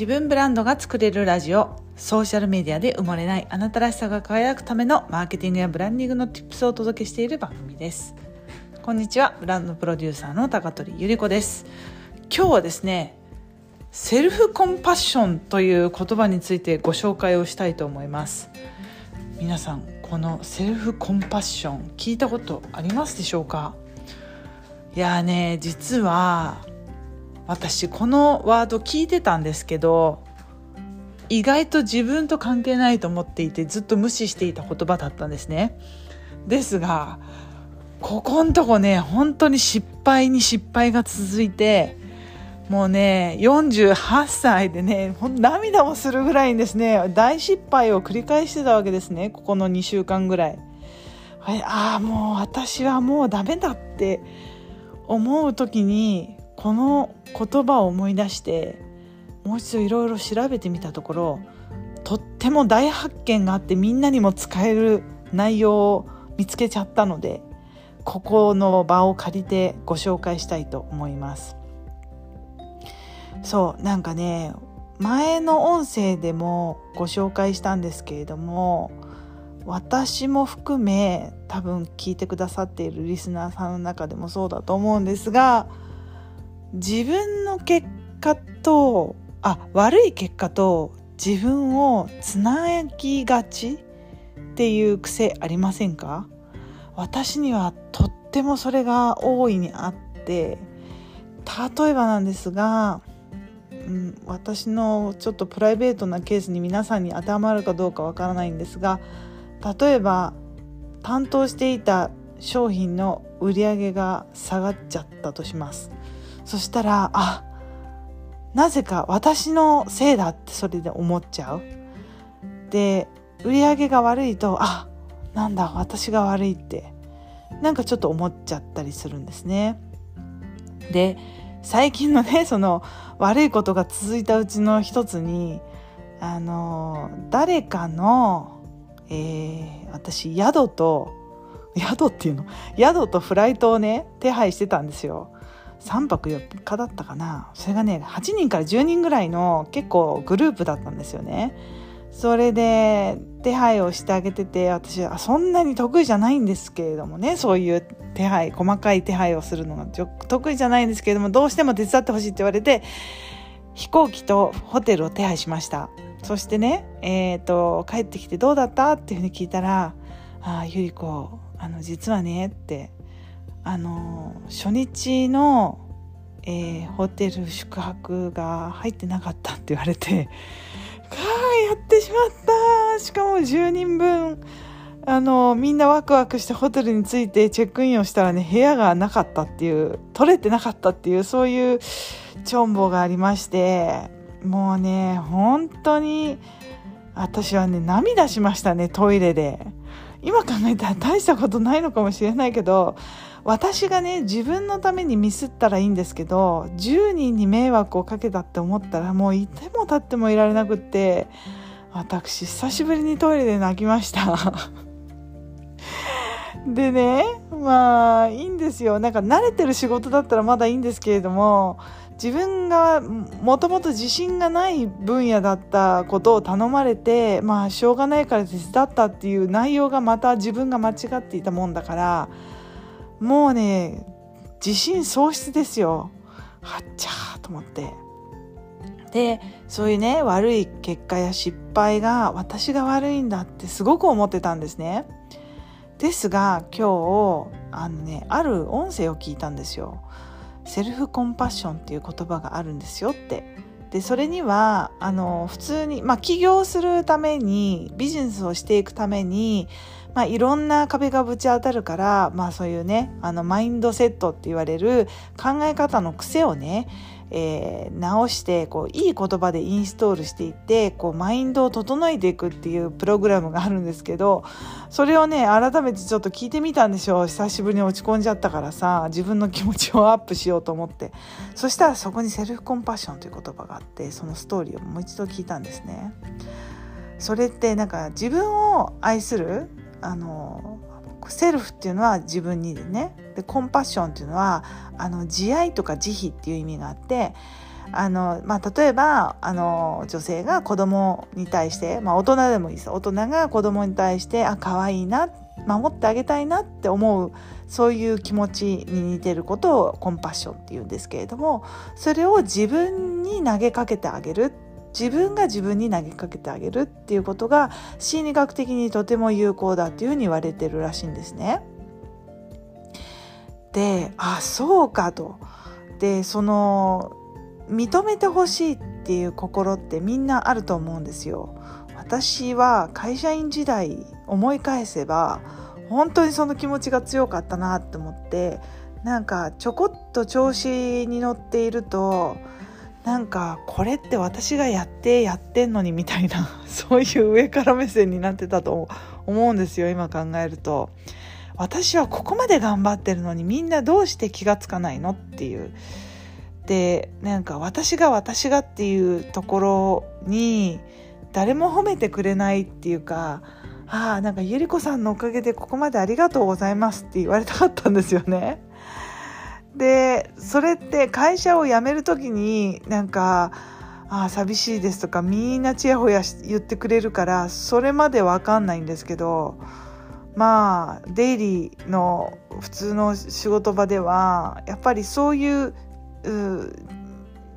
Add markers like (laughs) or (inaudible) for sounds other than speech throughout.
自分ブランドが作れるラジオ。ソーシャルメディアで埋もれない。あなたらしさが輝くためのマーケティングやブランディングの Tips をお届けしている番組です。こんにちは。ブランドプロデューサーの高取ゆり子です。今日はですねセルフコンパッションという言葉についてご紹介をしたいと思います。皆さんこのセルフコンパッション聞いたことありますでしょうか？いやね実は私このワード聞いてたんですけど意外と自分と関係ないと思っていてずっと無視していた言葉だったんですねですがここんとこね本当に失敗に失敗が続いてもうね48歳でね涙もするぐらいにですね大失敗を繰り返してたわけですねここの2週間ぐらい。はい、ああもう私はもうダメだって思う時にこの言葉を思い出してもう一度いろいろ調べてみたところとっても大発見があってみんなにも使える内容を見つけちゃったのでここの場を借りてご紹介したいと思います。そうなんかね前の音声でもご紹介したんですけれども私も含め多分聞いてくださっているリスナーさんの中でもそうだと思うんですが自分の結果とあ悪い結果と自分をつなぎがちっていう癖ありませんか？私にはとってもそれが大いにあって例えばなんですが、うん、私のちょっとプライベートなケースに皆さんに当てはまるかどうかわからないんですが例えば担当していた商品の売り上げが下がっちゃったとします。そしたらあなぜか私のせいだってそれで思っちゃう。で売り上げが悪いとあなんだ私が悪いってなんかちょっと思っちゃったりするんですね。で最近のね (laughs) その悪いことが続いたうちの一つにあの誰かの、えー、私宿と宿っていうの？宿とフライトをね手配してたんですよ。3泊4日だったかな。それがね8人から10人ぐらいの結構グループだったんですよね。それで手配をしてあげてて私はそんなに得意じゃないんですけれどもね。そういう手配細かい手配をするのが得意じゃないんですけれどもどうしても手伝ってほしいって言われて飛行機とホテルを手配しました。そしてねえっ、ー、と帰ってきてどうだった？っていうふうに聞いたら「ああゆり子あの実はね」ってあの初日の、えー、ホテル宿泊が入ってなかったって言われて「か (laughs) あやってしまったしかも10人分あのみんなワクワクしてホテルに着いてチェックインをしたらね部屋がなかったっていう取れてなかったっていうそういうチョンボがありましてもうね本当に私はね涙しましたねトイレで。今考えたら大したことないのかもしれないけど私がね自分のためにミスったらいいんですけど10人に迷惑をかけたって思ったらもういても立ってもいられなくって私久しぶりにトイレで泣きました。(laughs) でねまあいいんですよ。なんか慣れてる仕事だったらまだいいんですけれども自分がもともと自信がない分野だったことを頼まれてまあしょうがないから手伝ったっていう内容がまた自分が間違っていたもんだからもうね自信喪失ですよ。はっちゃーと思って。でそういうね悪い結果や失敗が私が悪いんだってすごく思ってたんですね。ですが今日あのねある音声を聞いたんですよ。セルフコンパッションっていう言葉があるんですよって。でそれにはあの普通に、まあ、起業するためにビジネスをしていくためにまあ、いろんな壁がぶち当たるから、まあ、そういうねあのマインドセットって言われる考え方の癖をね、えー、直してこういい言葉でインストールしていってこうマインドを整えていくっていうプログラムがあるんですけどそれをね改めてちょっと聞いてみたんでしょう久しぶりに落ち込んじゃったからさ自分の気持ちをアップしようと思ってそしたらそこにセルフコンパッションという言葉があってそのストーリーをもう一度聞いたんですね。それってなんか自分を愛するあのセルフっていうのは自分にでねでコンパッションっていうのはあの慈愛とか慈悲っていう意味があってあの、まあ、例えばあの女性が子供に対して、まあ、大人でもいいです。大人が子供に対してあ可愛いな守ってあげたいなって思うそういう気持ちに似てることをコンパッションっていうんですけれどもそれを自分に投げかけてあげる自分が自分に投げかけてあげるっていうことが心理学的にとても有効だっていうふうに言われてるらしいんですね。であそうかと。でその認めてほしいっていう心ってみんなあると思うんですよ。私は会社員時代思い返せば本当にその気持ちが強かったなって思ってなんかちょこっと調子に乗っているとなんかこれって私がやってやってんのにみたいな (laughs) そういう上から目線になってたと思うんですよ今考えると。私はここまで頑張ってるのにみんなどうして気がつかないのっていう。でなんか私が私がっていうところに誰も褒めてくれないっていうかああなんかゆり子さんのおかげでここまでありがとうございますって言われたかったんですよね。でそれって会社を辞める時になんかああ寂しいですとかみんなちやほや言ってくれるからそれまでわかんないんですけどまあデイリーの普通の仕事場ではやっぱりそういう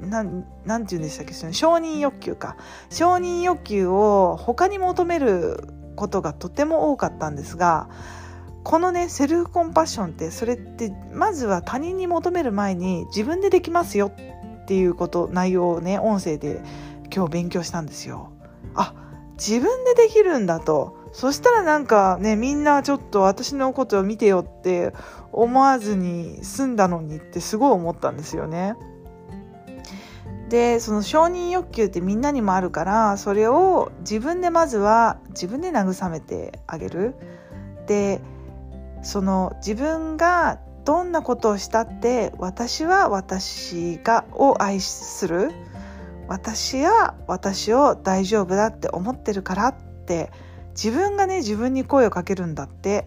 なんなんて言うんでしたっけ承認欲求か。承認欲求を他に求めることがとても多かったんですがこのねセルフコンパッションってそれってまずは他人に求める前に自分でできますよっていうこと内容をね音声で今日勉強したんですよ。あ自分でできるんだとそしたらなんかねみんなちょっと私のことを見てよって思わずに済んだのにってすごい思ったんですよね。でその承認欲求ってみんなにもあるからそれを自分でまずは自分で慰めてあげる。でその自分がどんなことをしたって私は私がを愛する私は私を大丈夫だって思ってるからって自分がね自分に声をかけるんだって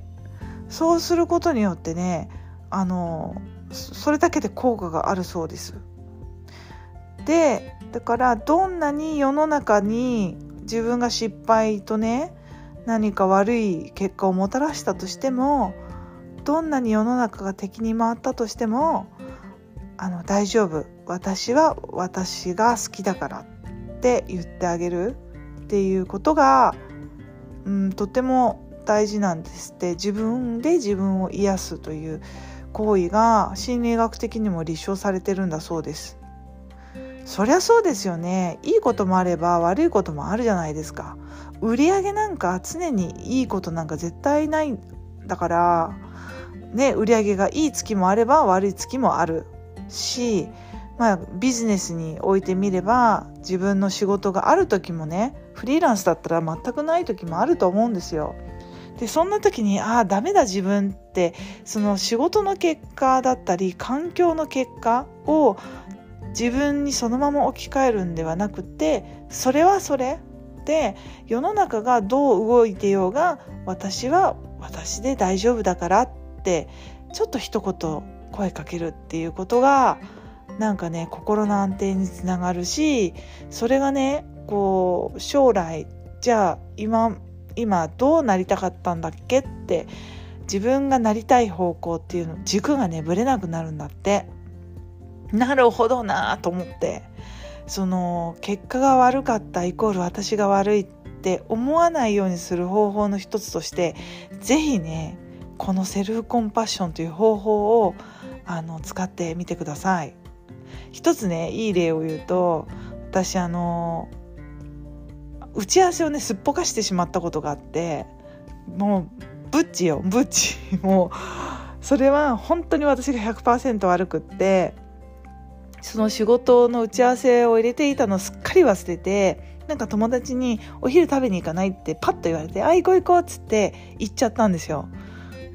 そうすることによってねあのそれだけで効果があるそうです。でだからどんなに世の中に自分が失敗とね何か悪い結果をもたらしたとしてもどんなに世の中が敵に回ったとしてもあの大丈夫。私は私が好きだからって言ってあげる。っていうことがうん、とても大事なんですって。自分で自分を癒すという行為が心理学的にも立証されてるんだそうです。そりゃそうですよね。いいこともあれば悪いこともあるじゃないですか。売り上げなんか常にいいことなんか絶対ないだからね売り上げがいい月もあれば悪い月もあるしまあ、ビジネスにおいてみれば自分の仕事がある時もねフリーランスだったら全くない時もあると思うんですよ。でそんな時にああダメだ自分ってその仕事の結果だったり環境の結果を自分にそのまま置き換えるんではなくてそれはそれで世の中がどう動いてようが私は私で大丈夫だからってちょっと一言声かけるっていうことがなんかね心の安定につながるしそれがねこう将来じゃあ今今どうなりたかったんだっけって自分がなりたい方向っていうの軸がねぶれなくなるんだって。なるほどなと思ってその結果が悪かったイコール私が悪いっって思わないようにする方法の一つとして是非ねこのセルフコンパッションという方法をあの使ってみてください。一つねいい例を言うと私あの打ち合わせをねすっぽかしてしまったことがあってもうブッチよブッチもうそれは本当に私が100%悪くってその仕事の打ち合わせを入れていたのをすっかり忘れてなんか友達にお昼食べに行かない？ってパッと言われて「あ行こう行こう」っつって行っちゃったんですよ。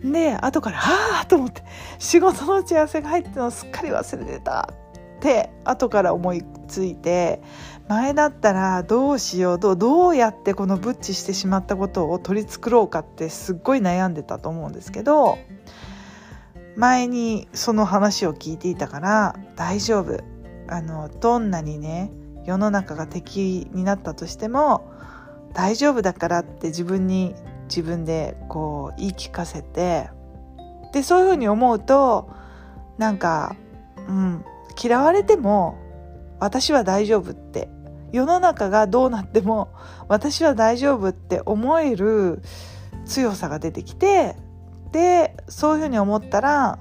で後から「はあ」と思って仕事の打ち合わせが入ってのすっかり忘れてたって後から思いついて前だったらどうしようどうどうやってこのブッチしてしまったことを取り繕ろうかってすっごい悩んでたと思うんですけど前にその話を聞いていたから大丈夫。あのどんなにね世の中が敵になったとしても大丈夫だからって自分に自分でこう言い聞かせてでそういうふうに思うとなんか、うん、嫌われても私は大丈夫って世の中がどうなっても私は大丈夫って思える強さが出てきてでそういうふうに思ったら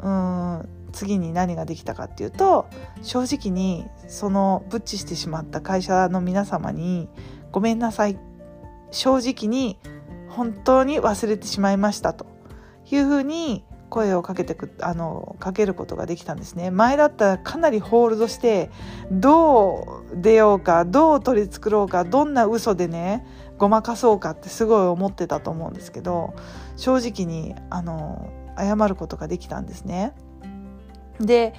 うん次に何ができたかっていうと正直にそのブッチしてしまった会社の皆様にごめんなさい。正直に本当に忘れてしまいましたと。いうふうに声をかけてくあのかけることができたんですね。前だったらかなりホールドしてどう出ようかどう取り繕うかどんな嘘でねごまかそうかってすごい思ってたと思うんですけど正直にあの謝ることができたんですね。で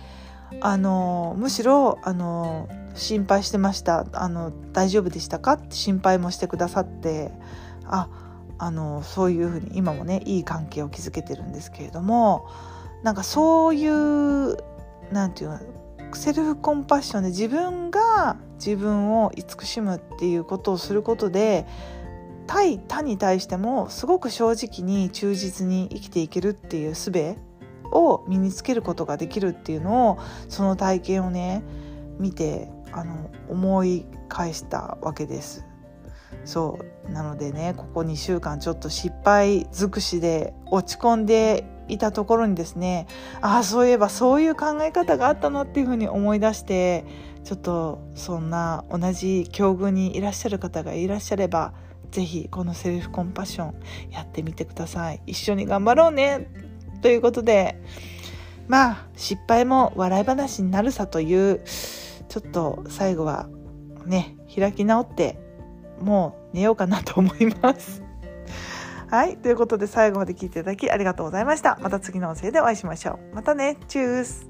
あのむしろあの心配してました。あの大丈夫でしたか？って心配もしてくださってああのそういうふうに今もねいい関係を築けてるんですけれどもなんかそういうなんていうのセルフコンパッションで自分が自分を慈しむっていうことをすることで対他に対してもすごく正直に忠実に生きていけるっていう術を身につけることができるっていうのをその体験をね見てあの思い返したわけです。そう。なのでねここ2週間ちょっと失敗尽くしで落ち込んでいたところにですねああそういえばそういう考え方があったなっていうふうに思い出してちょっとそんな同じ境遇にいらっしゃる方がいらっしゃれば是非このセルフコンパッションやってみてください。一緒に頑張ろうね。ということでまあ失敗も笑い話になるさというちょっと最後はね開き直ってもう寝ようかなと思います。(laughs) はい。ということで最後まで聞いていただきありがとうございました。また次の音声でお会いしましょう。またね。チュース